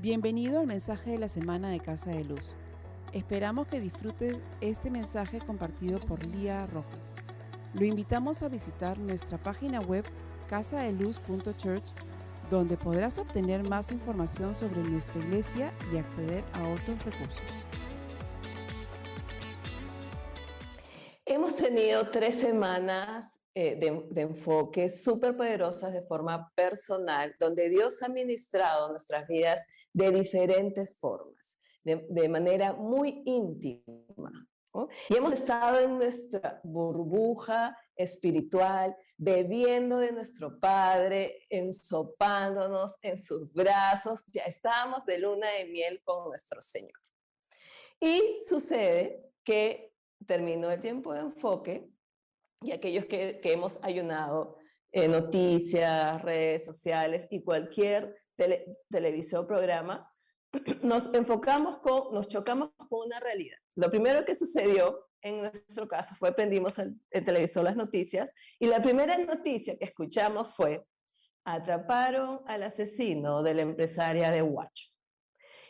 Bienvenido al mensaje de la semana de Casa de Luz. Esperamos que disfrutes este mensaje compartido por Lía Rojas. Lo invitamos a visitar nuestra página web casadeluz.church donde podrás obtener más información sobre nuestra iglesia y acceder a otros recursos. Hemos tenido tres semanas eh, de, enfoque súper poderosas de forma personal, donde Dios ha ministrado nuestras vidas de diferentes formas de, manera muy íntima. Y hemos estado en nuestra burbuja espiritual, bebiendo de nuestro Padre, ensopándonos en sus brazos, ya estábamos de luna de miel con nuestro Señor. Y sucede que terminó el tiempo de enfoque y aquellos que, hemos ayunado en noticias, redes sociales y cualquier televisión o programa, nos enfocamos con, nos chocamos con una realidad. Lo primero que sucedió en nuestro caso fue prendimos el, televisor las noticias y la primera noticia que escuchamos fue atraparon al asesino de la empresaria de Watch.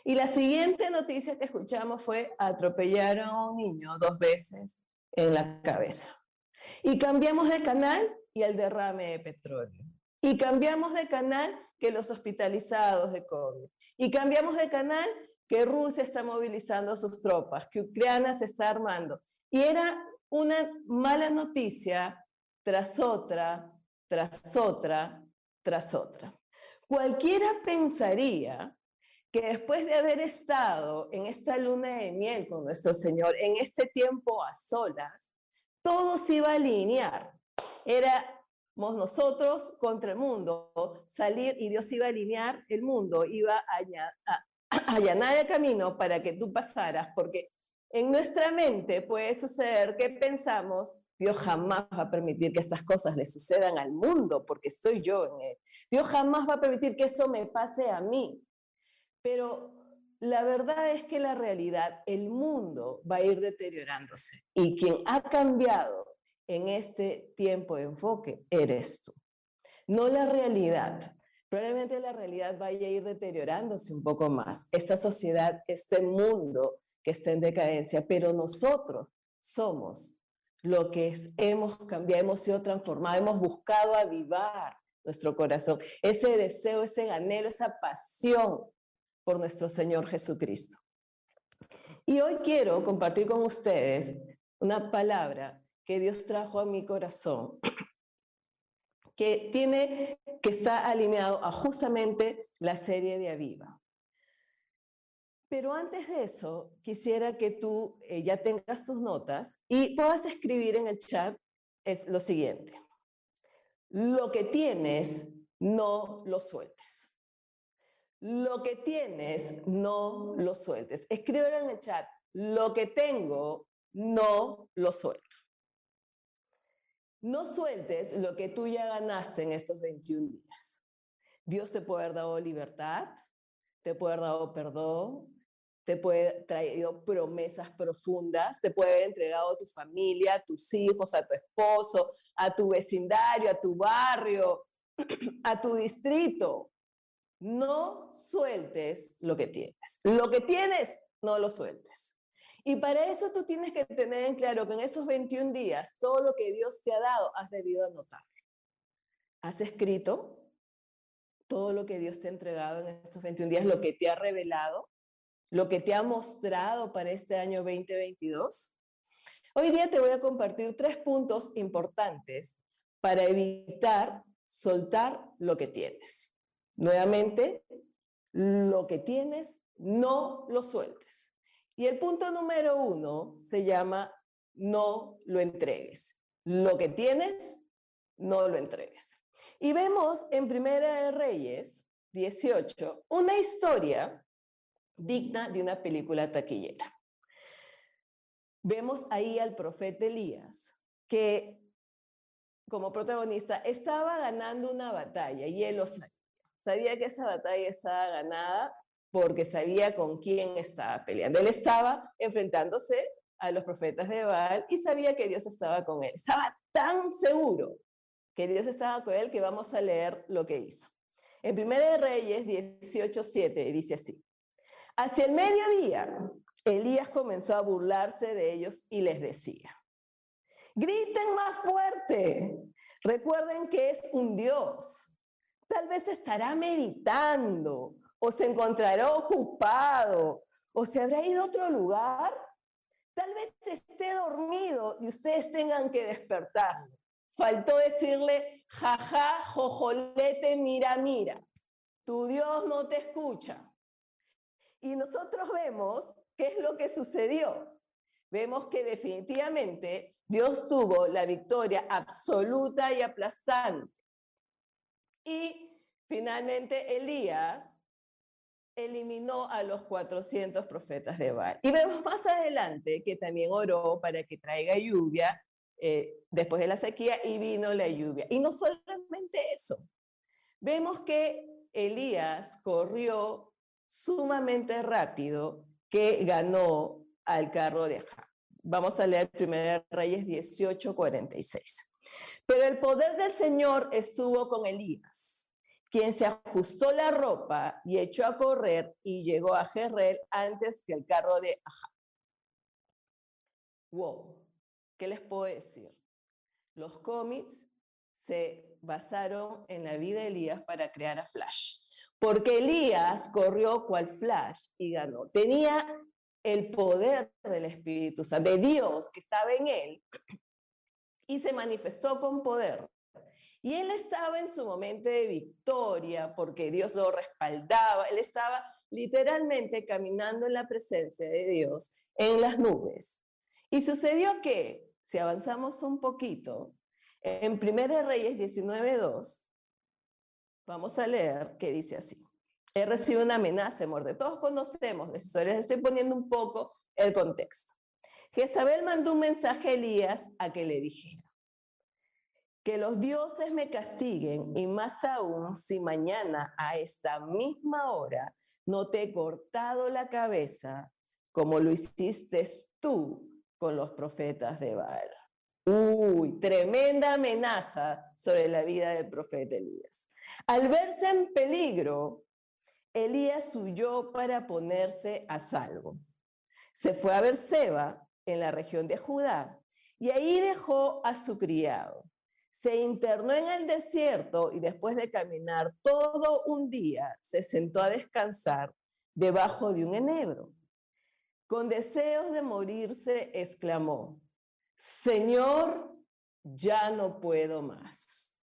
Y la siguiente noticia que escuchamos fue atropellaron a un niño dos veces en la cabeza. Y cambiamos de canal y el derrame de petróleo. Y cambiamos de canal que los hospitalizados de COVID. Y cambiamos de canal que Rusia está movilizando sus tropas, que Ucrania se está armando. Y era una mala noticia tras otra, tras otra, tras otra. Cualquiera pensaría que después de haber estado en esta luna de miel con nuestro Señor, en este tiempo a solas, todo se iba a alinear. Era nosotros contra el mundo, salir y Dios iba a alinear el mundo, iba a, allanar el camino para que tú pasaras, porque en nuestra mente puede suceder que pensamos, Dios jamás va a permitir que estas cosas le sucedan al mundo, porque estoy yo en él. Dios jamás va a permitir que eso me pase a mí. Pero la verdad es que la realidad, el mundo va a ir deteriorándose. Y quien ha cambiado en este tiempo de enfoque eres tú, no la realidad. Probablemente la realidad vaya a ir deteriorándose un poco más. Esta sociedad, este mundo que está en decadencia, pero nosotros somos lo que hemos cambiado, hemos sido transformados, hemos buscado avivar nuestro corazón, ese deseo, ese anhelo, esa pasión por nuestro Señor Jesucristo. Y hoy quiero compartir con ustedes una palabra que Dios trajo a mi corazón, que tiene, que está alineado a justamente la serie de Aviva. Pero antes de eso, quisiera que tú eh, ya tengas tus notas y puedas escribir en el chat es lo siguiente. Lo que tienes, no lo sueltes. Lo que tienes, no lo sueltes. Escríbelo en el chat. Lo que tengo, no lo suelto. No sueltes lo que tú ya ganaste en estos 21 días. Dios te puede haber dado libertad, te puede haber dado perdón, te puede haber traído promesas profundas, te puede haber entregado a tu familia, a tus hijos, a tu esposo, a tu vecindario, a tu barrio, a tu distrito. No sueltes lo que tienes. Lo que tienes, no lo sueltes. Y para eso tú tienes que tener en claro que en esos 21 días, todo lo que Dios te ha dado, has debido anotar. Has escrito todo lo que Dios te ha entregado en estos 21 días, lo que te ha revelado, lo que te ha mostrado para este año 2022. Hoy día te voy a compartir tres puntos importantes para evitar soltar lo que tienes. Nuevamente, lo que tienes, no lo sueltes. Y el punto número uno se llama no lo entregues. Lo que tienes, no lo entregues. Y vemos en Primera de Reyes 18 una historia digna de una película taquillera. Vemos ahí al profeta Elías que como protagonista estaba ganando una batalla y él lo sabía. Sabía que esa batalla estaba ganada porque sabía con quién estaba peleando. Él estaba enfrentándose a los profetas de Baal y sabía que Dios estaba con él. Estaba tan seguro que Dios estaba con él que vamos a leer lo que hizo. En 1 Reyes 18:7 dice así: Hacia el mediodía, Elías comenzó a burlarse de ellos y les decía: Griten más fuerte. Recuerden que es un Dios. Tal vez estará meditando o se encontrará ocupado o se habrá ido a otro lugar. Tal vez esté dormido y ustedes tengan que despertarlo. Faltó decirle, jaja, jojolete, mira, mira. Tu Dios no te escucha. Y nosotros vemos qué es lo que sucedió. Vemos que definitivamente Dios tuvo la victoria absoluta y aplastante. Y finalmente Elías eliminó a los 400 profetas de Baal. Y vemos más adelante que también oró para que traiga lluvia eh, después de la sequía y vino la lluvia. Y no solamente eso, vemos que Elías corrió sumamente rápido que ganó al carro de Ahab. Vamos a leer 1 Reyes 18, 46. Pero el poder del Señor estuvo con Elías, quien se ajustó la ropa y echó a correr y llegó a Jerrel antes que el carro de Ahab. Wow, ¿qué les puedo decir? Los cómics se basaron en la vida de Elías para crear a Flash, porque Elías corrió cual Flash y ganó. Tenía el poder del Espíritu Santo, de Dios que estaba en él, y se manifestó con poder. Y él estaba en su momento de victoria porque Dios lo respaldaba, él estaba literalmente caminando en la presencia de Dios en las nubes. Y sucedió que, si avanzamos un poquito, en 1 Reyes 19.2, vamos a leer que dice así he recibido una amenaza de. Todos conocemos la historia, les estoy poniendo un poco el contexto. Jezabel mandó un mensaje a Elías a que le dijera, que los dioses me castiguen y más aún si mañana a esta misma hora no te he cortado la cabeza como lo hiciste tú con los profetas de Baal. Uy, tremenda amenaza sobre la vida del profeta Elías. Al verse en peligro, Elías huyó para ponerse a salvo. Se fue a Berseba, en la región de Judá, y ahí dejó a su criado. Se internó en el desierto y después de caminar todo un día, se sentó a descansar debajo de un enebro. Con deseos de morirse, exclamó, Señor, ya no puedo más.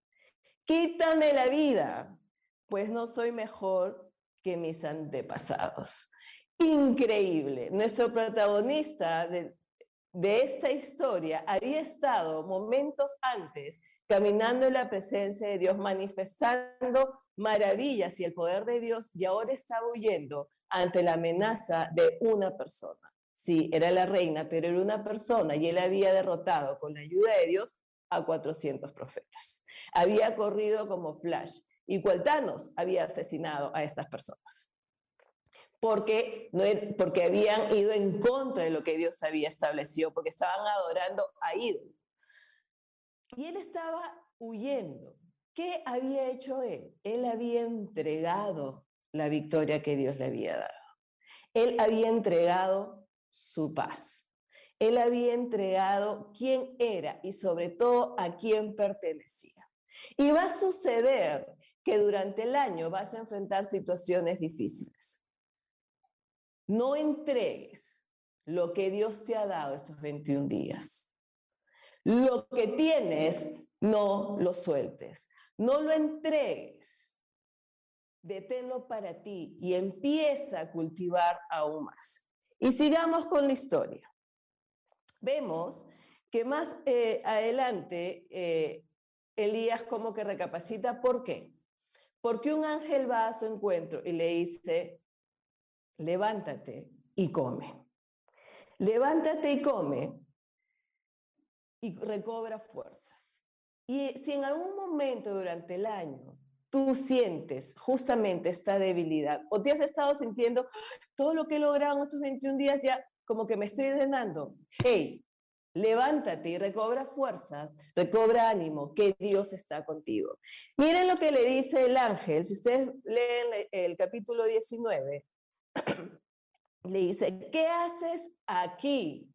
Quítame la vida, pues no soy mejor que mis antepasados. Increíble. Nuestro protagonista de, de esta historia había estado momentos antes caminando en la presencia de Dios, manifestando maravillas y el poder de Dios, y ahora estaba huyendo ante la amenaza de una persona. Sí, era la reina, pero era una persona y él había derrotado con la ayuda de Dios a 400 profetas. Había corrido como flash y Cualtanos había asesinado a estas personas. Porque, no, porque habían ido en contra de lo que Dios había establecido, porque estaban adorando a ídolos. Y él estaba huyendo. ¿Qué había hecho él? Él había entregado la victoria que Dios le había dado. Él había entregado su paz. Él había entregado quién era y sobre todo a quién pertenecía. Y va a suceder que durante el año vas a enfrentar situaciones difíciles. No entregues lo que Dios te ha dado estos 21 días. Lo que tienes, no lo sueltes. No lo entregues. Deténlo para ti y empieza a cultivar aún más. Y sigamos con la historia. Vemos que más eh, adelante eh, Elías como que recapacita, ¿por qué? Porque un ángel va a su encuentro y le dice, levántate y come. Levántate y come y recobra fuerzas. Y si en algún momento durante el año tú sientes justamente esta debilidad o te has estado sintiendo todo lo que he logrado en estos 21 días ya como que me estoy drenando, hey, levántate y recobra fuerzas, recobra ánimo, que Dios está contigo. Miren lo que le dice el ángel, si ustedes leen el capítulo 19, le dice, ¿qué haces aquí,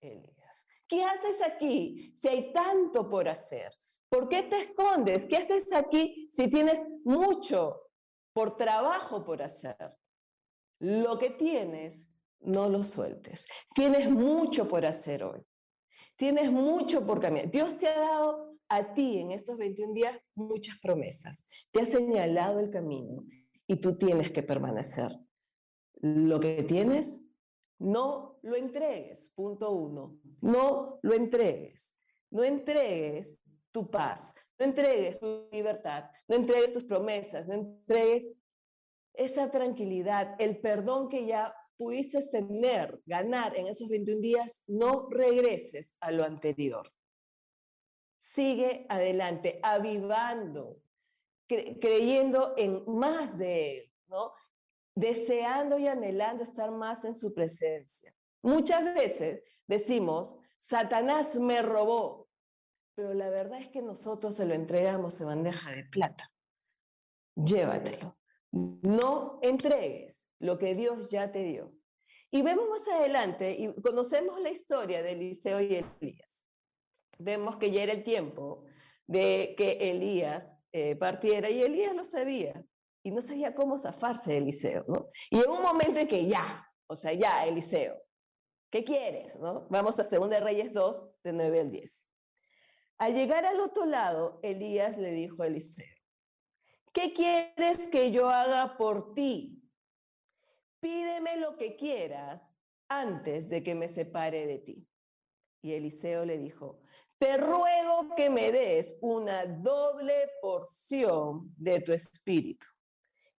Elías? ¿Qué haces aquí si hay tanto por hacer? ¿Por qué te escondes? ¿Qué haces aquí si tienes mucho por trabajo por hacer? Lo que tienes, no lo sueltes. Tienes mucho por hacer hoy. Tienes mucho por cambiar. Dios te ha dado a ti en estos 21 días muchas promesas. Te ha señalado el camino y tú tienes que permanecer. Lo que tienes, no lo entregues. Punto uno. No lo entregues. No entregues tu paz, no entregues tu libertad, no entregues tus promesas, no entregues esa tranquilidad, el perdón que ya pudiste tener, ganar en esos 21 días, no regreses a lo anterior. Sigue adelante, avivando, creyendo en más de Él, ¿no? Deseando y anhelando estar más en su presencia. Muchas veces decimos, Satanás me robó, pero la verdad es que nosotros se lo entregamos en bandeja de plata. Llévatelo. No entregues lo que Dios ya te dio. Y vemos más adelante, y conocemos la historia de Eliseo y Elías. Vemos que ya era el tiempo de que Elías eh, partiera, y Elías lo sabía, y no sabía cómo zafarse Eliseo, ¿no? Y en un momento en que ya, o sea, ya, Eliseo, ¿qué quieres? ¿no? Vamos a 2 Reyes 2, de 9 al 10. Al llegar al otro lado, Elías le dijo a Eliseo, ¿qué quieres que yo haga por ti? Pídeme lo que quieras antes de que me separe de ti. Y Eliseo le dijo, te ruego que me des una doble porción de tu espíritu.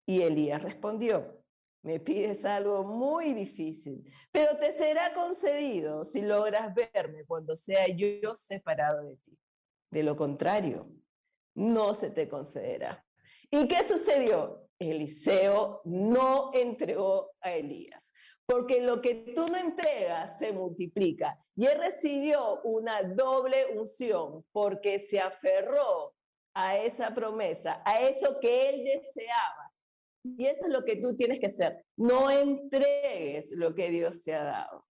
Y Elías respondió, me pides algo muy difícil, pero te será concedido si logras verme cuando sea yo separado de ti. De lo contrario, no se te concederá. ¿Y qué sucedió? Eliseo no entregó a Elías, porque lo que tú no entregas se multiplica. Y él recibió una doble unción porque se aferró a esa promesa, a eso que él deseaba. Y eso es lo que tú tienes que hacer. No entregues lo que Dios te ha dado.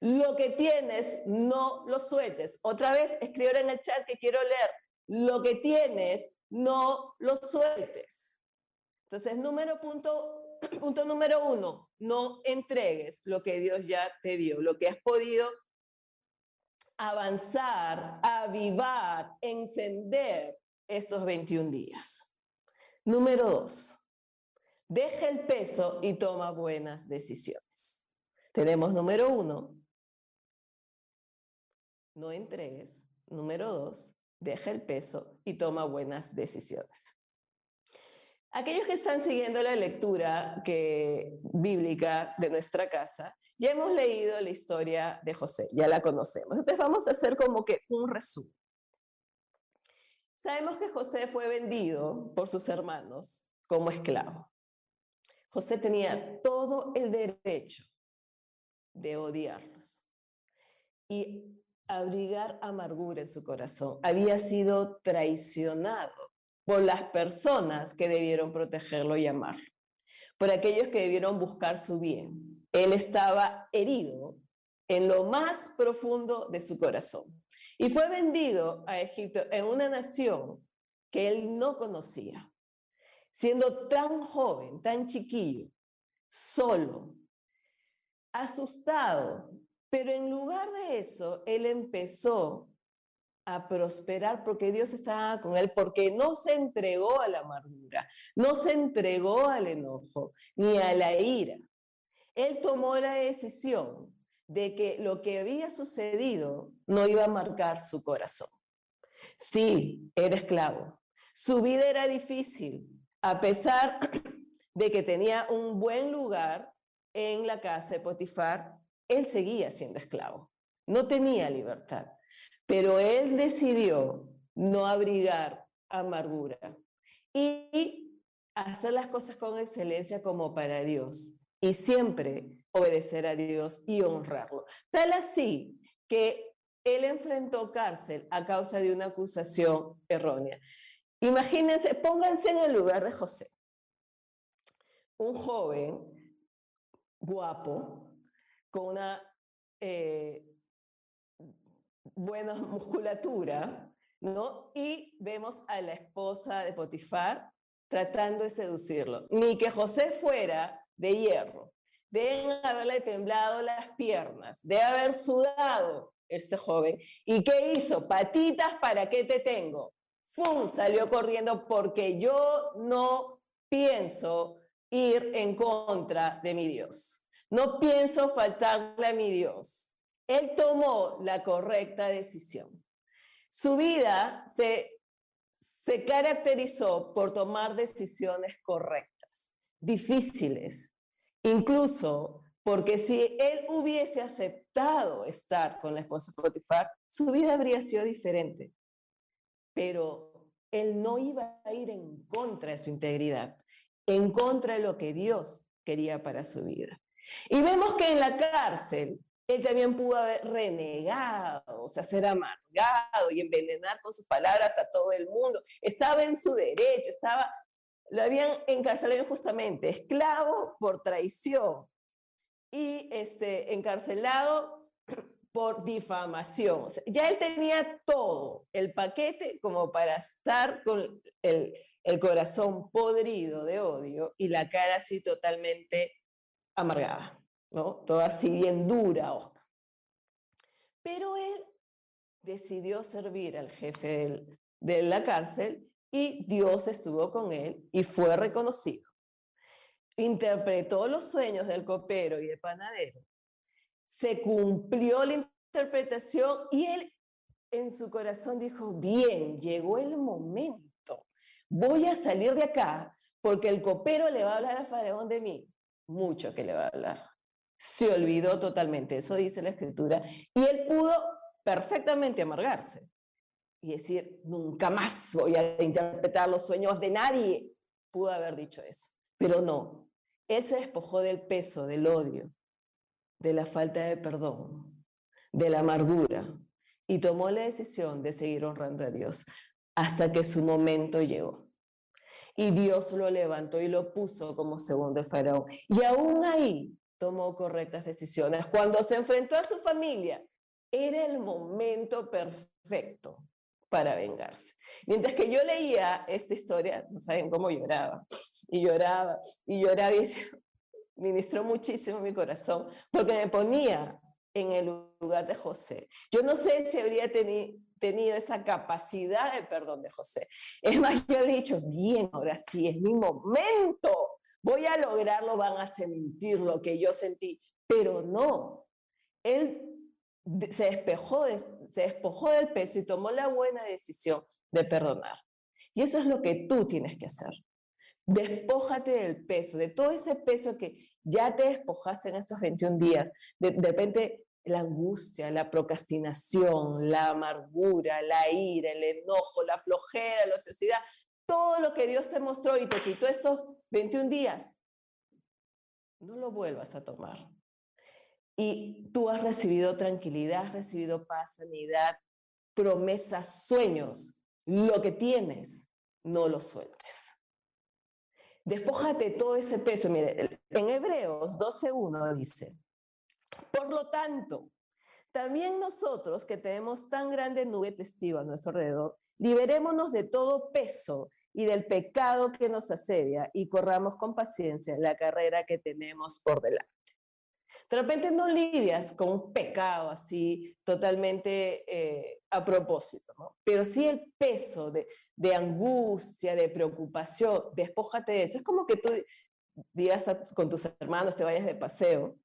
Lo que tienes, no lo sueltes. Otra vez, escribir en el chat que quiero leer. Lo que tienes, no lo sueltes. Entonces, número punto, punto número uno, no entregues lo que Dios ya te dio, lo que has podido avanzar, avivar, encender estos 21 días. Número dos, deja el peso y toma buenas decisiones. Tenemos número uno, no entregues. Número dos, deja el peso y toma buenas decisiones. Aquellos que están siguiendo la lectura que, bíblica de nuestra casa, ya hemos leído la historia de José, ya la conocemos. Entonces vamos a hacer como que un resumen. Sabemos que José fue vendido por sus hermanos como esclavo. José tenía todo el derecho de odiarlos. Y abrigar amargura en su corazón. Había sido traicionado por las personas que debieron protegerlo y amarlo, por aquellos que debieron buscar su bien. Él estaba herido en lo más profundo de su corazón y fue vendido a Egipto en una nación que él no conocía. Siendo tan joven, tan chiquillo, solo, asustado, pero en lugar de eso, él empezó a prosperar porque Dios estaba con él, porque no se entregó a la amargura, no se entregó al enojo ni a la ira. Él tomó la decisión de que lo que había sucedido no iba a marcar su corazón. Sí, era esclavo. Su vida era difícil, a pesar de que tenía un buen lugar en la casa de Potifar, él seguía siendo esclavo, no tenía libertad, pero él decidió no abrigar amargura y hacer las cosas con excelencia como para Dios y siempre obedecer a Dios y honrarlo. Tal así que él enfrentó cárcel a causa de una acusación errónea. Imagínense, pónganse en el lugar de José. Un joven guapo, con una eh, buena musculatura, ¿no? Y vemos a la esposa de Potifar tratando de seducirlo. Ni que José fuera de hierro. Deben haberle temblado las piernas, de haber sudado este joven. ¿Y qué hizo? Patitas, ¿para qué te tengo? ¡Fum! Salió corriendo porque yo no pienso ir en contra de mi Dios. No pienso faltarle a mi Dios. Él tomó la correcta decisión. Su vida se, se caracterizó por tomar decisiones correctas, difíciles, incluso porque si él hubiese aceptado estar con la esposa Potifar, su vida habría sido diferente. Pero él no iba a ir en contra de su integridad, en contra de lo que Dios quería para su vida. Y vemos que en la cárcel él también pudo haber renegado, o sea, ser amargado y envenenar con sus palabras a todo el mundo. Estaba en su derecho, estaba, lo habían encarcelado injustamente, esclavo por traición y este, encarcelado por difamación. ya él tenía todo, el paquete como para estar con el, el corazón podrido de odio y la cara así totalmente amargada. ¿no? Toda así bien dura, Oscar. Pero él decidió servir al jefe de la cárcel y Dios estuvo con él y fue reconocido. Interpretó los sueños del copero y del panadero. Se cumplió la interpretación y él en su corazón dijo, bien, llegó el momento. Voy a salir de acá porque el copero le va a hablar a Faraón de mí. Mucho que le va a hablar se olvidó totalmente, eso dice la escritura, y él pudo perfectamente amargarse y decir, nunca más voy a interpretar los sueños de nadie. Pudo haber dicho eso, pero no. Él se despojó del peso, del odio, de la falta de perdón, de la amargura, y tomó la decisión de seguir honrando a Dios hasta que su momento llegó. Y Dios lo levantó y lo puso como segundo faraón. Y aún ahí tomó correctas decisiones. Cuando se enfrentó a su familia, era el momento perfecto para vengarse. Mientras que yo leía esta historia, no saben cómo lloraba, y lloraba, y lloraba, y ministró muchísimo mi corazón, porque me ponía en el lugar de José. Yo no sé si habría tenido esa capacidad de perdón de José. Es más, yo habría dicho, bien, ahora sí, es mi momento voy a lograrlo, van a sentir lo que yo sentí, pero no. Él se despejó, se despojó del peso y tomó la buena decisión de perdonar. Y eso es lo que tú tienes que hacer. Despójate del peso, de todo ese peso que ya te despojaste en estos 21 días. De, de repente, la angustia, la procrastinación, la amargura, la ira, el enojo, la flojera, la ociosidad, todo lo que Dios te mostró y te quitó estos 21 días, no lo vuelvas a tomar. Y tú has recibido tranquilidad, has recibido paz, sanidad, promesas, sueños. Lo que tienes, no lo sueltes. Despójate todo ese peso. Mire, en Hebreos 12.1 dice, por lo tanto, también nosotros que tenemos tan grande nube testigo a nuestro alrededor, Liberémonos de todo peso y del pecado que nos asedia y corramos con paciencia la carrera que tenemos por delante. De repente no lidias con un pecado así totalmente eh, a propósito, ¿no? pero sí el peso de, de, angustia, de preocupación, despójate de eso. Es como que tú digas con tus hermanos, te vayas de paseo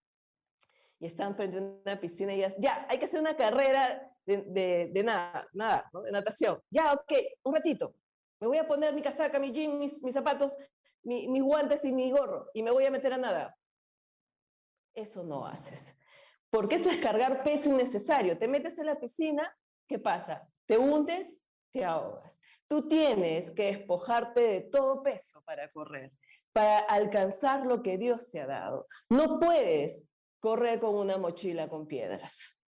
y están frente a una piscina y digas, ya, hay que hacer una carrera de, nada, nada, de natación. Ya, ok, un ratito. Me voy a poner mi casaca, mi jean, mis, zapatos, mis guantes y mi gorro y me voy a meter a nada. Eso no haces. Porque eso es cargar peso innecesario. Te metes en la piscina, ¿qué pasa? Te hundes, te ahogas. Tú tienes que despojarte de todo peso para correr, para alcanzar lo que Dios te ha dado. No puedes correr con una mochila con piedras.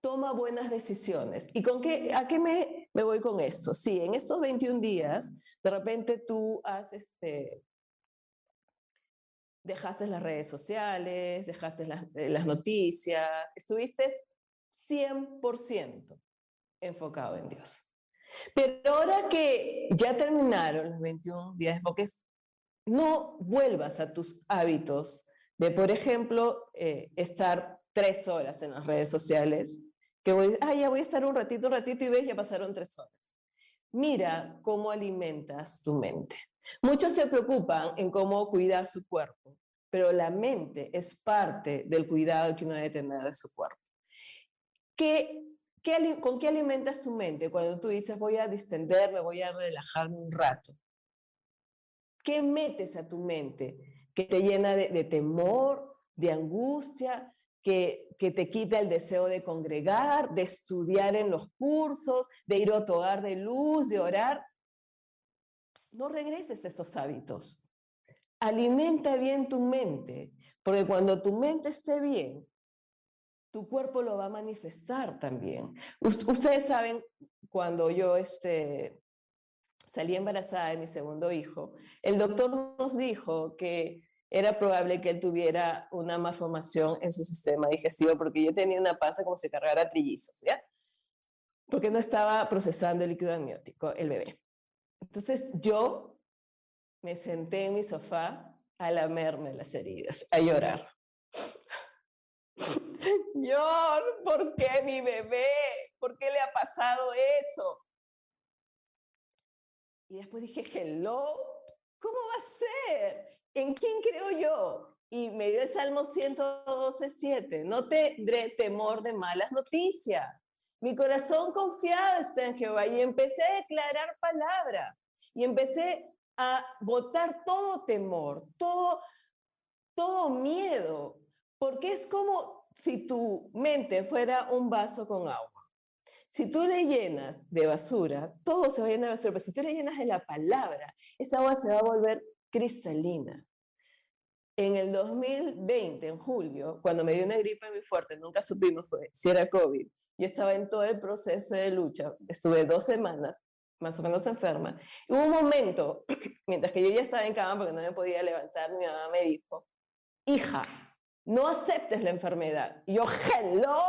toma buenas decisiones. ¿Y con qué, a qué me, me voy con esto? Sí, en estos 21 días, de repente tú has, este, dejaste las redes sociales, dejaste las, eh, noticias, estuviste 100% enfocado en Dios. Pero ahora que ya terminaron los 21 días de enfoques, no vuelvas a tus hábitos de, por ejemplo, eh, estar tres horas en las redes sociales, que voy, ah, ya voy a estar un ratito, un ratito y ves, ya pasaron tres horas. Mira cómo alimentas tu mente. Muchos se preocupan en cómo cuidar su cuerpo, pero la mente es parte del cuidado que uno debe tener de su cuerpo. ¿Qué, qué, ¿Con qué alimentas tu mente cuando tú dices voy a distenderme, voy a relajarme un rato? ¿Qué metes a tu mente que te llena de, temor, de angustia, que, que, te quita el deseo de congregar, de estudiar en los cursos, de ir a tu hogar de luz, de orar? No regreses a esos hábitos. Alimenta bien tu mente, porque cuando tu mente esté bien, tu cuerpo lo va a manifestar también. Ustedes saben, cuando yo este, salí embarazada de mi segundo hijo, el doctor nos dijo que era probable que él tuviera una malformación en su sistema digestivo porque yo tenía una panza como si cargara trillizos, ¿ya? Porque no estaba procesando el líquido amniótico el bebé. Entonces yo me senté en mi sofá a lamerme las heridas, a llorar. Señor, ¿por qué mi bebé? ¿Por qué le ha pasado eso? Y después dije, hello, ¿cómo va a ser? ¿En quién creo yo? Y me dio el Salmo 112, 7. No tendré temor de malas noticias. Mi corazón confiado está en Jehová y empecé a declarar palabra. Y empecé a botar todo temor, todo, todo miedo, porque es como si tu mente fuera un vaso con agua. Si tú le llenas de basura, todo se va a llenar de basura, pero si tú le llenas de la palabra, esa agua se va a volver cristalina. En el 2020, en julio, cuando me dio una gripe muy fuerte, nunca supimos si era COVID, yo estaba en todo el proceso de lucha, estuve dos semanas más o menos enferma. Y hubo un momento, mientras que yo ya estaba en cama porque no me podía levantar, mi mamá me dijo, hija, no aceptes la enfermedad. Y yo, hello,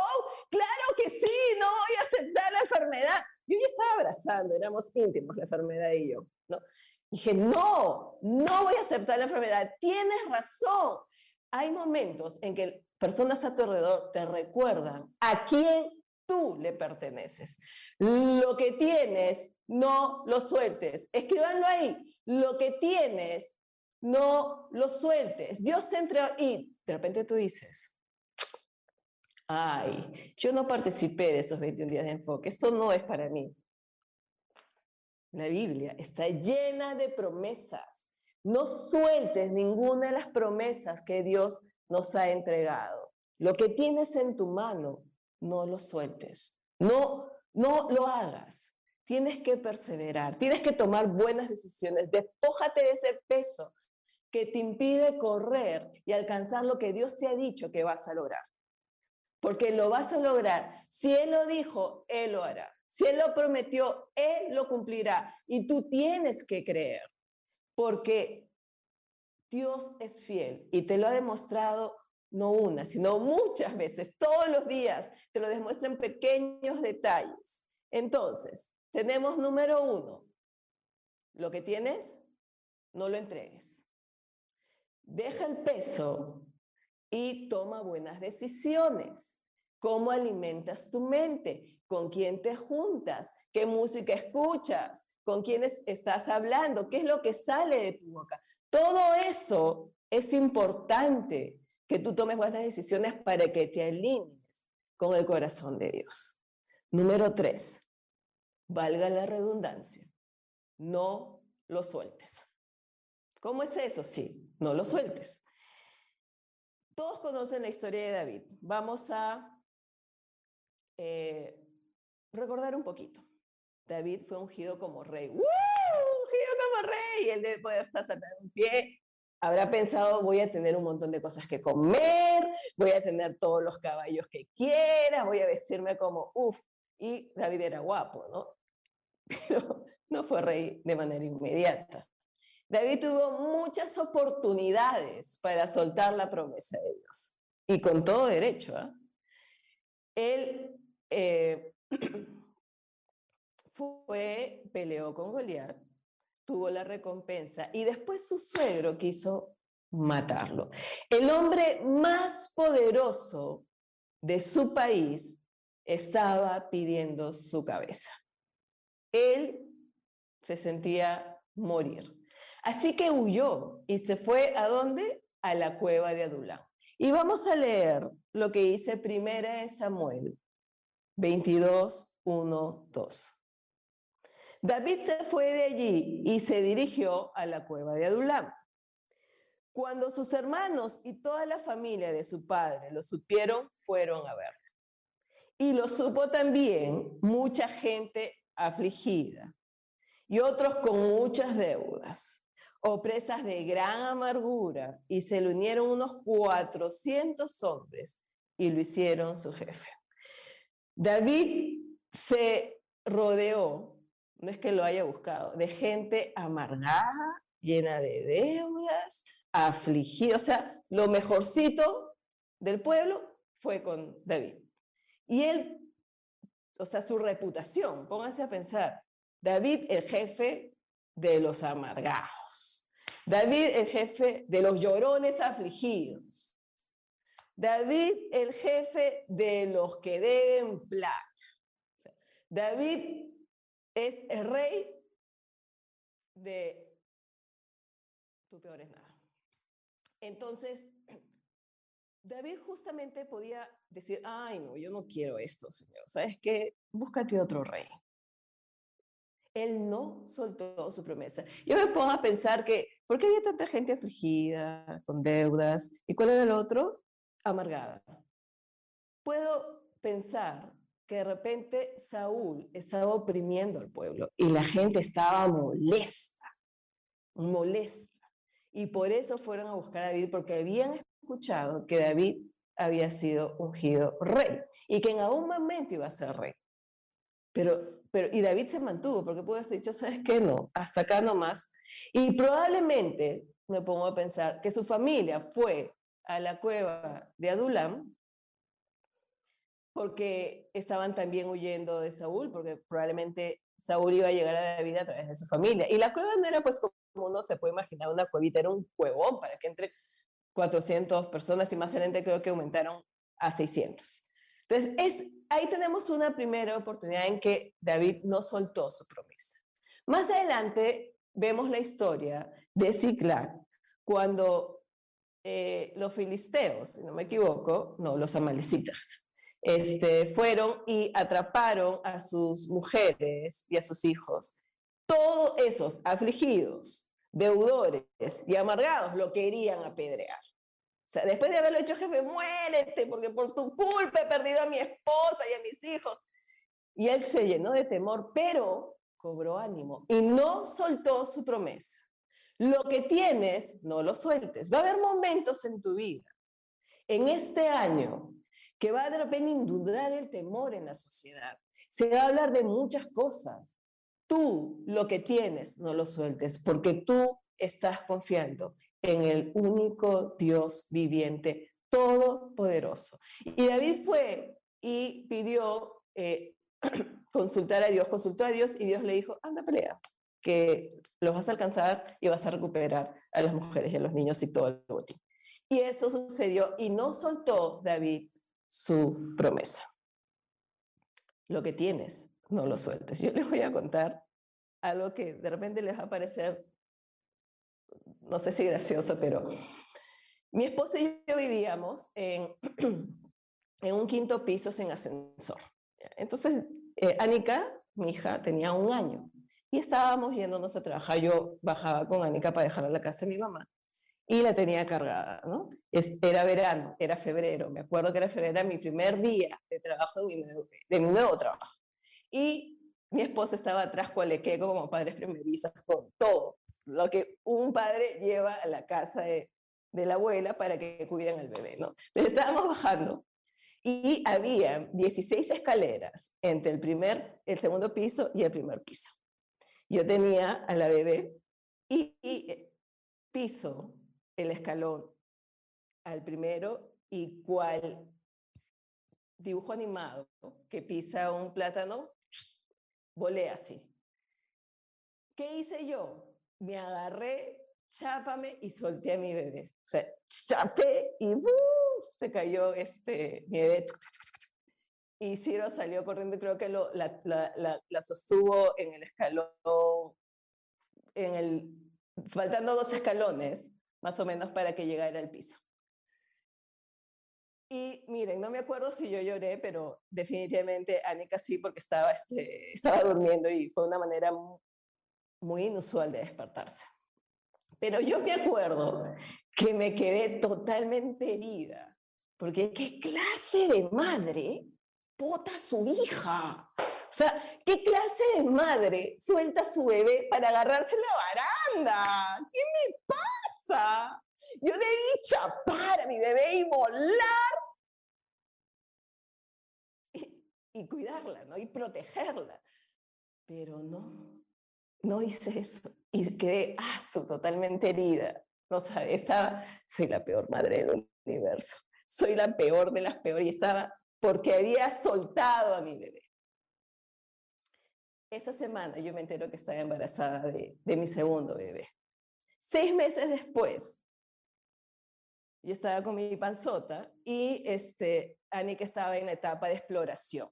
claro que sí, no voy a aceptar la enfermedad. Yo ya estaba abrazando, éramos íntimos la enfermedad y yo, ¿no? dije, no, no voy a aceptar la enfermedad, tienes razón. Hay momentos en que personas a tu alrededor te recuerdan a quién tú le perteneces. Lo que tienes, no lo sueltes. Escríbanlo ahí. Lo que tienes, no lo sueltes. Dios te entregó y de repente tú dices, ay, yo no participé de esos 21 días de enfoque, esto no es para mí. La Biblia está llena de promesas. No sueltes ninguna de las promesas que Dios nos ha entregado. Lo que tienes en tu mano, no lo sueltes. No, no lo hagas. Tienes que perseverar, tienes que tomar buenas decisiones. Despójate de ese peso que te impide correr y alcanzar lo que Dios te ha dicho que vas a lograr. Porque lo vas a lograr. Si Él lo dijo, Él lo hará. Si Él lo prometió, Él lo cumplirá. Y tú tienes que creer. Porque Dios es fiel y te lo ha demostrado no una, sino muchas veces, todos los días, te lo demuestra en pequeños detalles. Entonces, tenemos número uno, lo que tienes, no lo entregues. Deja el peso y toma buenas decisiones. ¿Cómo alimentas tu mente? ¿Con quién te juntas? ¿Qué música escuchas? ¿Con quiénes estás hablando? ¿Qué es lo que sale de tu boca? Todo eso es importante que tú tomes buenas decisiones para que te alinees con el corazón de Dios. Número tres, valga la redundancia, no lo sueltes. ¿Cómo es eso? Sí, no lo sueltes. Todos conocen la historia de David. Vamos a eh, recordar un poquito. David fue ungido como rey. Ungido como rey. Él debe poder estar en pie habrá pensado, voy a tener un montón de cosas que comer, voy a tener todos los caballos que quiera, voy a vestirme como, uff, y David era guapo, ¿no? Pero no fue rey de manera inmediata. David tuvo muchas oportunidades para soltar la promesa de Dios, y con todo derecho. ¿eh? Él fue, peleó con Goliat, tuvo la recompensa y después su suegro quiso matarlo. El hombre más poderoso de su país estaba pidiendo su cabeza. Él se sentía morir. Así que huyó y se fue a dónde? A la cueva de Adulán. Y vamos a leer lo que dice primera de Samuel 22, 1, 2. David se fue de allí y se dirigió a la cueva de Adulam. Cuando sus hermanos y toda la familia de su padre lo supieron, fueron a verlo. Y lo supo también mucha gente afligida y otros con muchas deudas o presas de gran amargura, y se le unieron unos 400 hombres y lo hicieron su jefe. David se rodeó no es que lo haya buscado, de gente amargada, llena de deudas, afligida. O sea, lo mejorcito del pueblo fue con David. Y él, o sea, su reputación, pónganse a pensar, David el jefe de los amargados, David el jefe de los llorones afligidos, David el jefe de los que deben plata. David es el rey de tu peor es nada. Entonces, David justamente podía decir, ay, no, yo no quiero esto, Señor. ¿Sabes qué? Búscate otro rey. Él no soltó su promesa. Yo me pongo a pensar que, ¿por qué había tanta gente afligida, con deudas? ¿Y cuál era el otro? Amargada. Puedo pensar que de repente Saúl estaba oprimiendo al pueblo y la gente estaba molesta, molesta. Y por eso fueron a buscar a David, porque habían escuchado que David había sido ungido rey y que en algún momento iba a ser rey. Pero, pero, y David se mantuvo, porque pudo haber dicho, ¿sabes qué? No, hasta acá nomás. Y probablemente me pongo a pensar que su familia fue a la cueva de Adulam porque estaban también huyendo de Saúl, porque probablemente Saúl iba a llegar a David a través de su familia. Y la cueva no era pues como uno se puede imaginar una cuevita, era un cuevón para que entre 400 personas y más adelante creo que aumentaron a 600. Entonces, es, ahí tenemos una primera oportunidad en que David no soltó su promesa. Más adelante vemos la historia de Ziklag, cuando eh, los filisteos, si no me equivoco, no, los amalecitas, este, fueron y atraparon a sus mujeres y a sus hijos. Todos esos afligidos, deudores y amargados lo querían apedrear. O sea, después de haberlo hecho jefe, muérete, porque por tu culpa he perdido a mi esposa y a mis hijos. Y él se llenó de temor, pero cobró ánimo y no soltó su promesa. Lo que tienes, no lo sueltes. Va a haber momentos en tu vida, en este año, que va de repente inundar el temor en la sociedad. Se va a hablar de muchas cosas. Tú lo que tienes, no lo sueltes, porque tú estás confiando en el único Dios viviente, todopoderoso. Y David fue y pidió eh, consultar a Dios, consultó a Dios y Dios le dijo, anda pelea, que los vas a alcanzar y vas a recuperar a las mujeres y a los niños y todo el botín. Y eso sucedió y no soltó David su promesa. Lo que tienes, no lo sueltes. Yo les voy a contar algo que de repente les va a parecer, no sé si gracioso, pero mi esposo y yo vivíamos en, en un quinto piso sin ascensor. Entonces, eh, mi hija, tenía un año y estábamos yéndonos a trabajar. Yo bajaba con Anika para dejarla a la casa de mi mamá y la tenía cargada, ¿no? era verano, era febrero, me acuerdo que era febrero, era mi primer día de trabajo, de mi nuevo, de mi nuevo trabajo. Y mi esposo estaba atrás cual le como padres primerizos, con todo. lo que un padre lleva a la casa de, de la abuela para que cuiden al bebé, ¿no? Entonces estábamos bajando y había 16 escaleras entre el primer, el segundo piso y el primer piso. Yo tenía a la bebé y, y piso el escalón al primero y cual dibujo animado que pisa un plátano, volé así. ¿Qué hice yo? Me agarré, chápame y solté a mi bebé. O sea, chapé y se cayó este, mi bebé. Y Ciro salió corriendo y creo que lo, la, la, sostuvo en el escalón, en el, faltando dos escalones, más o menos, para que llegara al piso. Y miren, no me acuerdo si yo lloré, pero definitivamente Anika sí, porque estaba, este, estaba durmiendo y fue una manera muy inusual de despertarse. Pero yo me acuerdo que me quedé totalmente herida, porque qué clase de madre pota a su hija. O sea, ¿qué clase de madre suelta a su bebé para agarrarse la baranda? ¿Qué me pasa? Yo debí chapar a mi bebé y volar y, cuidarla, ¿no? Y protegerla. Pero no, no hice eso y quedé aso, totalmente herida. No sabes, estaba, soy la peor madre del universo, soy la peor de las peores y estaba porque había soltado a mi bebé. Esa semana yo me entero que estaba embarazada de, de mi segundo bebé. Seis meses después, yo estaba con mi panzota y este, que estaba en la etapa de exploración.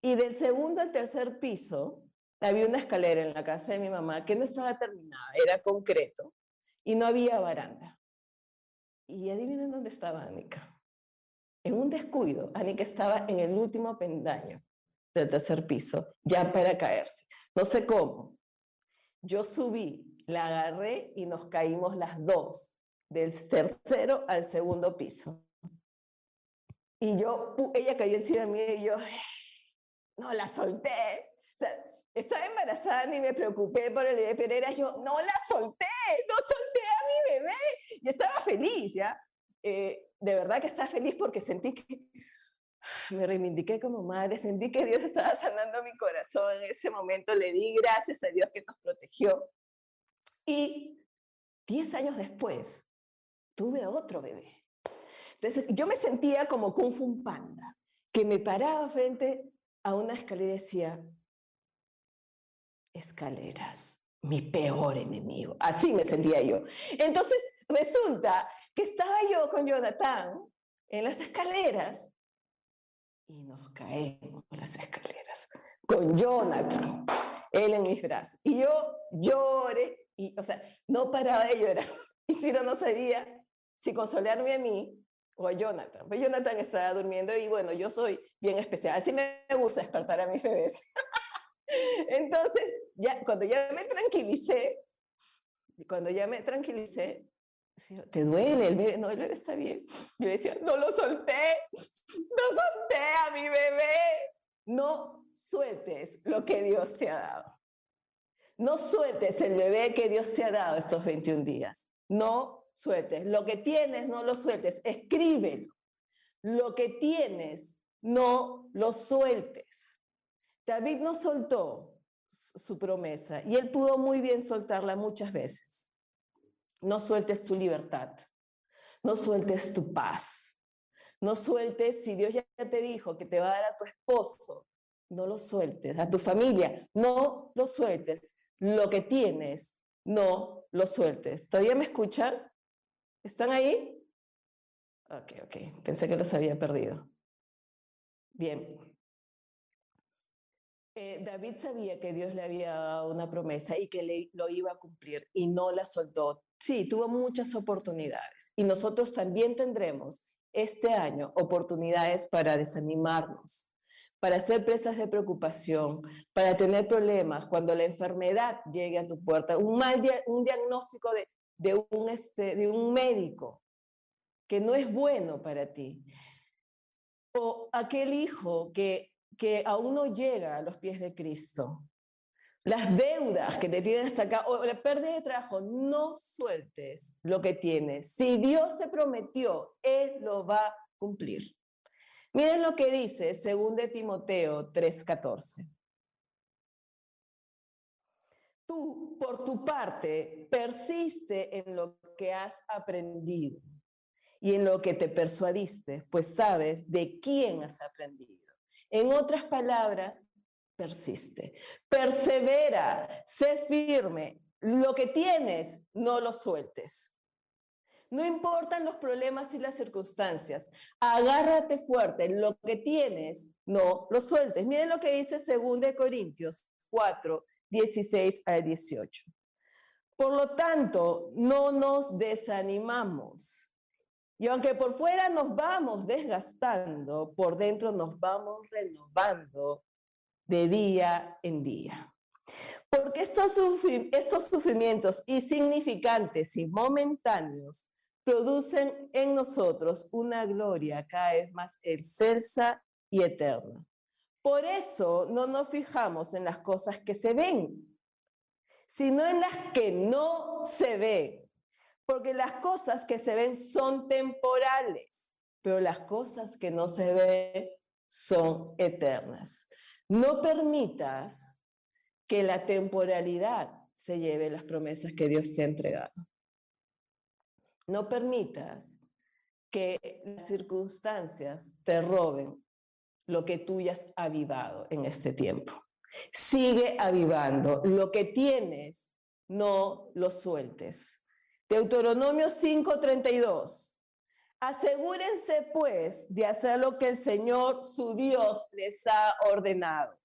Y del segundo al tercer piso, había una escalera en la casa de mi mamá que no estaba terminada, era concreto y no había baranda. Y adivinen dónde estaba Anika. En un descuido, Anika estaba en el último pendaño del tercer piso, ya para caerse. No sé cómo. Yo subí, la agarré y nos caímos las dos, del tercero al segundo piso. Y yo, ella cayó encima de mí y yo, no la solté. O sea, estaba embarazada, ni me preocupé por el bebé, pero era yo, no la solté, no solté a mi bebé. Y estaba feliz, ¿ya? Eh, de verdad que estaba feliz porque sentí que me reivindiqué como madre, sentí que Dios estaba sanando mi corazón. En ese momento le di gracias a Dios que nos protegió. Y diez años después, tuve otro bebé. Entonces, yo me sentía como Kung Fu Panda, que me paraba frente a una escalera y decía, escaleras, mi peor enemigo. Así me sentía yo. Entonces, resulta que estaba yo con Jonathan en las escaleras y nos caemos por las escaleras con Jonathan, él en mis brazos. Y yo lloré, o sea, no paraba de llorar. Y si no, no sabía si consolarme a mí o a Jonathan. Pues Jonathan estaba durmiendo y bueno, yo soy bien especial. Así me gusta despertar a mis bebés. Entonces, ya, cuando ya me tranquilicé, cuando ya me tranquilicé, ¿te duele el bebé? No, el bebé está bien. Yo decía, no lo solté, no solté a mi bebé. No sueltes lo que Dios te ha dado. No sueltes el bebé que Dios te ha dado estos 21 días. No sueltes. Lo que tienes, no lo sueltes. Escríbelo. Lo que tienes, no lo sueltes. David no soltó su promesa y él pudo muy bien soltarla muchas veces. No sueltes tu libertad, no sueltes tu paz, no sueltes si Dios ya te dijo que te va a dar a tu esposo, no lo sueltes, a tu familia, no lo sueltes. Lo que tienes, no lo sueltes. ¿Todavía me escuchan? ¿Están ahí? Ok, ok, pensé que los había perdido. Bien, eh, David sabía que Dios le había dado una promesa y que le, lo iba a cumplir y no la soltó. Sí, tuvo muchas oportunidades y nosotros también tendremos este año oportunidades para desanimarnos, para ser presas de preocupación, para tener problemas cuando la enfermedad llegue a tu puerta, un mal un diagnóstico de, de, un, este, de un médico que no es bueno para ti. O aquel hijo que que aún no llega a los pies de Cristo. las deudas que te tienen hasta acá o la pérdida de trabajo, no sueltes lo que tienes. Si Dios te prometió, Él lo va a cumplir. Miren lo que dice 2 de Timoteo 3:14. Tú, por tu parte, persiste en lo que has aprendido y en lo que te persuadiste, pues sabes de quién has aprendido. En otras palabras, persiste, persevera, sé firme. Lo que tienes, no lo sueltes. No importan los problemas y las circunstancias. Agárrate fuerte. Lo que tienes, no lo sueltes. Miren lo que dice 2 Corintios 4, 16 a 18. Por lo tanto, no nos desanimamos. Y aunque por fuera nos vamos desgastando, por dentro nos vamos renovando de día en día. Porque estos, estos sufrimientos insignificantes y momentáneos producen en nosotros una gloria cada vez más excelsa y eterna. Por eso no nos fijamos en las cosas que se ven, sino en las que no se ven. Porque las cosas que se ven son temporales, pero las cosas que no se ven son eternas. No permitas que la temporalidad se lleve las promesas que Dios te ha entregado. No permitas que las circunstancias te roben lo que tú ya has avivado en este tiempo. Sigue avivando. Lo que tienes, no lo sueltes. Deuteronomio 5:32. Asegúrense pues de hacer lo que el Señor su Dios les ha ordenado.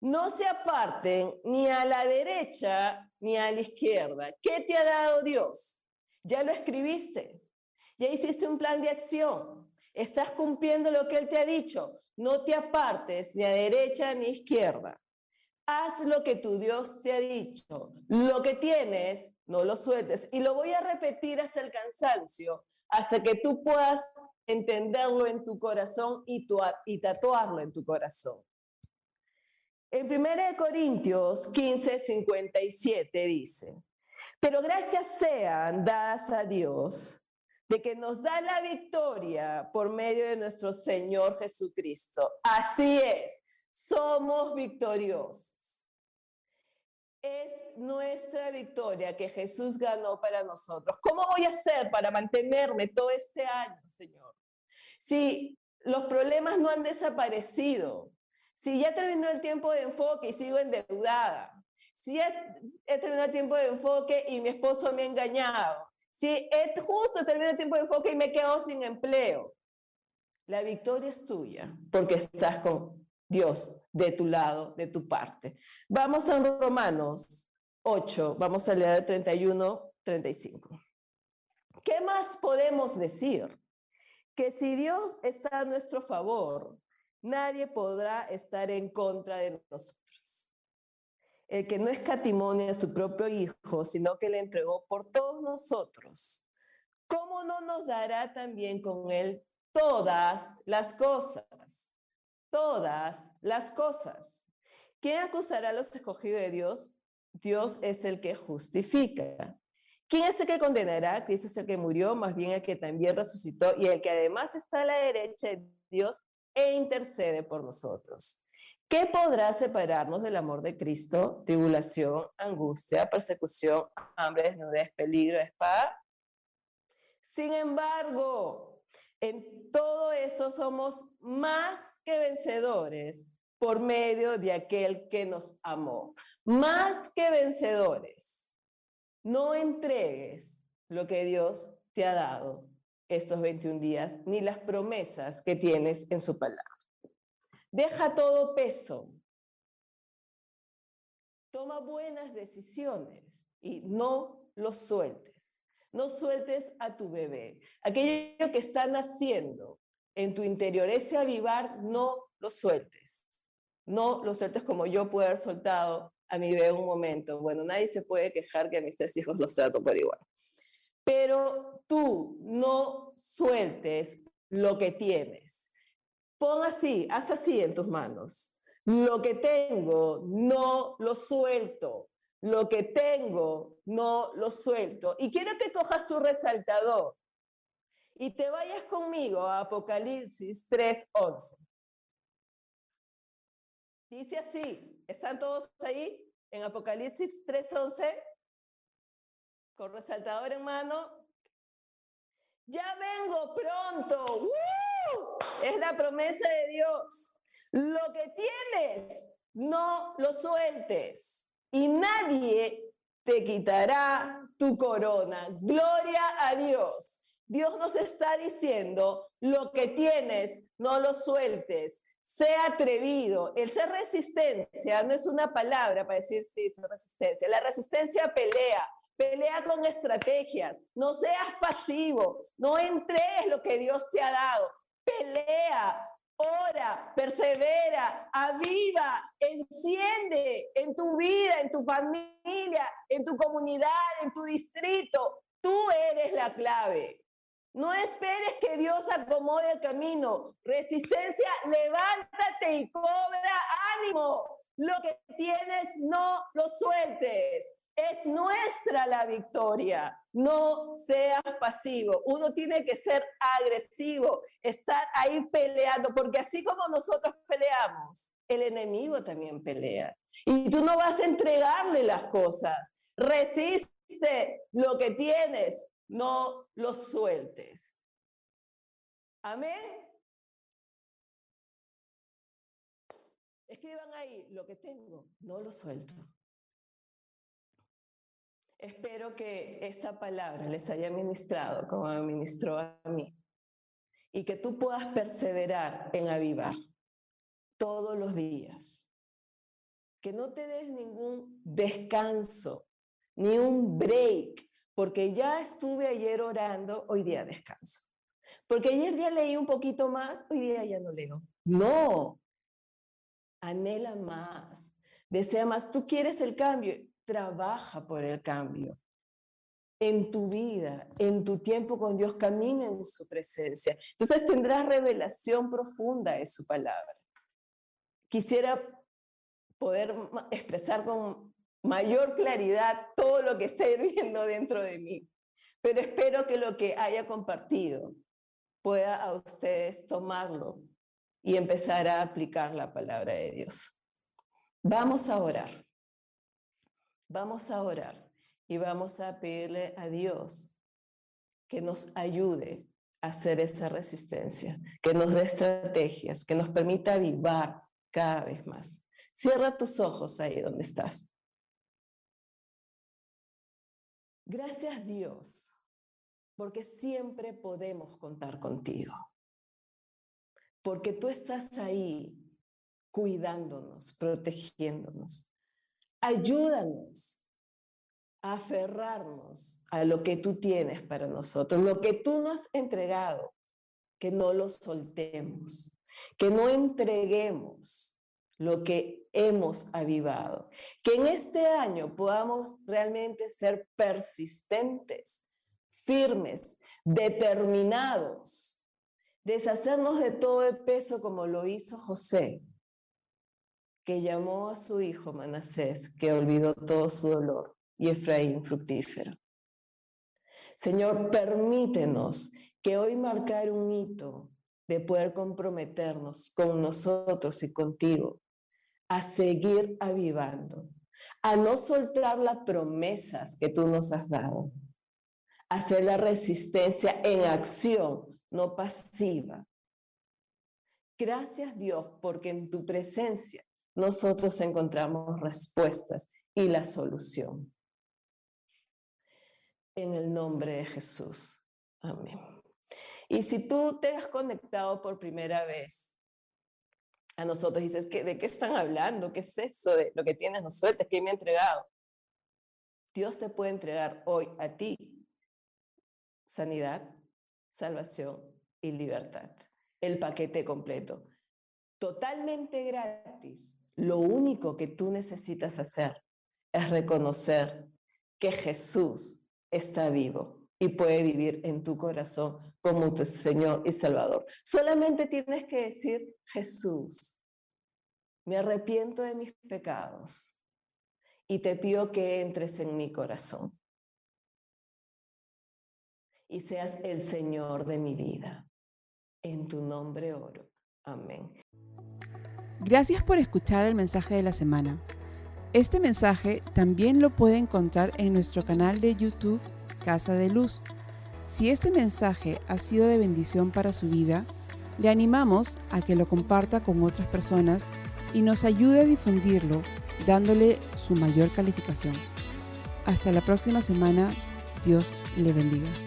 No se aparten ni a la derecha ni a la izquierda. ¿Qué te ha dado Dios? Ya lo escribiste. Ya hiciste un plan de acción. Estás cumpliendo lo que Él te ha dicho. No te apartes ni a derecha ni a izquierda. Haz lo que tu Dios te ha dicho. Lo que tienes, no lo sueltes. Y lo voy a repetir hasta el cansancio, hasta que tú puedas entenderlo en tu corazón y, y tatuarlo en tu corazón. En 1 Corintios 15, 57 dice, pero gracias sean dadas a Dios de que nos da la victoria por medio de nuestro Señor Jesucristo. Así es, somos victoriosos. Es nuestra victoria que Jesús ganó para nosotros. ¿Cómo voy a hacer para mantenerme todo este año, Señor? Si los problemas no han desaparecido, si ya terminó el tiempo de enfoque y sigo endeudada, si he terminado el tiempo de enfoque y mi esposo me ha engañado, si es justo termina el tiempo de enfoque y me quedo sin empleo, la victoria es tuya porque estás con Dios de tu lado, de tu parte. Vamos a Romanos 8, vamos a leer el 31, 35. ¿Qué más podemos decir? Que si Dios está a nuestro favor, nadie podrá estar en contra de nosotros el que no escatimonia a su propio Hijo, sino que le entregó por todos nosotros, ¿cómo no nos dará también con él todas las cosas? Todas las cosas. ¿Quién acusará a los escogidos de Dios? Dios es el que justifica. ¿Quién es el que condenará? Cristo es el que murió, más bien el que también resucitó y el que además está a la derecha de Dios e intercede por nosotros. ¿Qué podrá separarnos del amor de Cristo? Tribulación, angustia, persecución, hambre, desnudez, peligro, espada. Sin embargo, en todo esto somos más que vencedores por medio de aquel que nos amó. Más que vencedores. No entregues lo que Dios te ha dado estos 21 días, ni las promesas que tienes en su palabra. Deja todo peso. Toma buenas decisiones y no los sueltes. No sueltes a tu bebé. Aquello que está naciendo en tu interior, ese avivar, no lo sueltes. No lo sueltes como yo puedo haber soltado a mi bebé un momento. Bueno, nadie se puede quejar que a mis tres hijos los trato por igual. Pero tú no sueltes lo que tienes. Pon así, haz así en tus manos. Lo que tengo, no lo suelto. Lo que tengo, no lo suelto. Y quiero que cojas tu resaltador y te vayas conmigo a Apocalipsis 3.11. Dice así, ¿están todos ahí? En Apocalipsis 3.11, con resaltador en mano. Ya vengo pronto. Es la promesa de Dios. Lo que tienes, no lo sueltes. Y nadie te quitará tu corona. Gloria a Dios. Dios nos está diciendo, lo que tienes, no lo sueltes. Sea atrevido. El ser resistencia no es una palabra para decir sí, es resistencia. La resistencia pelea, pelea con estrategias. No seas pasivo, no entregues lo que Dios te ha dado. Pelea, ora, persevera, aviva, enciende en tu vida, en tu familia, en tu comunidad, en tu distrito. Tú eres la clave. No esperes que Dios acomode el camino. Resistencia, levántate y cobra ánimo. Lo que tienes, no lo sueltes. Es nuestra la victoria. No seas pasivo. Uno tiene que ser agresivo, estar ahí peleando, porque así como nosotros peleamos, el enemigo también pelea. Y tú no vas a entregarle las cosas. Resiste lo que tienes, no los sueltes. Amén. Escriban ahí, lo que tengo, no lo suelto. Espero que esta palabra les haya ministrado como me ministró a mí y que tú puedas perseverar en avivar todos los días. Que no te des ningún descanso, ni un break porque ya estuve ayer orando, hoy día descanso. Porque ayer ya leí un poquito más, hoy día ya no leo. No, anhela más, desea más. Tú quieres el cambio, trabaja por el cambio. En tu vida, en tu tiempo con Dios, camina en su presencia. Entonces tendrás revelación profunda de su palabra. Quisiera poder expresar con mayor claridad todo lo que está hirviendo dentro de mí. Pero espero que lo que haya compartido pueda a ustedes tomarlo y empezar a aplicar la palabra de Dios. Vamos a orar. Vamos a orar y vamos a pedirle a Dios que nos ayude a hacer esa resistencia, que nos dé estrategias, que nos permita avivar cada vez más. Cierra tus ojos ahí donde estás. Gracias Dios, porque siempre podemos contar contigo. Porque tú estás ahí cuidándonos, protegiéndonos. Ayúdanos a aferrarnos a lo que tú tienes para nosotros, lo que tú nos has entregado, que no lo soltemos, que no entreguemos lo que hemos avivado. Que en este año podamos realmente ser persistentes, firmes, determinados, deshacernos de todo el peso como lo hizo José, que llamó a su hijo Manasés, que olvidó todo su dolor, y Efraín fructífero. Señor, permítenos que hoy marcar un hito de poder comprometernos con nosotros y contigo a seguir avivando, a no soltar las promesas que tú nos has dado, a hacer la resistencia en acción, no pasiva. Gracias Dios porque en tu presencia nosotros encontramos respuestas y la solución. En el nombre de Jesús. Amén. Y si tú te has conectado por primera vez a nosotros y dices, ¿de qué están hablando? ¿Qué es eso de lo que tienes? No sueltes, que me ha entregado? Dios te puede entregar hoy a ti sanidad, salvación y libertad. El paquete completo. Totalmente gratis. Lo único que tú necesitas hacer es reconocer que Jesús está vivo y puede vivir en tu corazón como tu Señor y Salvador. Solamente tienes que decir Jesús. Me arrepiento de mis pecados y te pido que entres en mi corazón y seas el Señor de mi vida. En tu nombre oro. Amén. Gracias por escuchar el mensaje de la semana. Este mensaje también lo puede encontrar en nuestro canal de YouTube Casa de Luz. Si este mensaje ha sido de bendición para su vida, le animamos a que lo comparta con otras personas y nos ayude a difundirlo dándole su mayor calificación. Hasta la próxima semana. Dios le bendiga.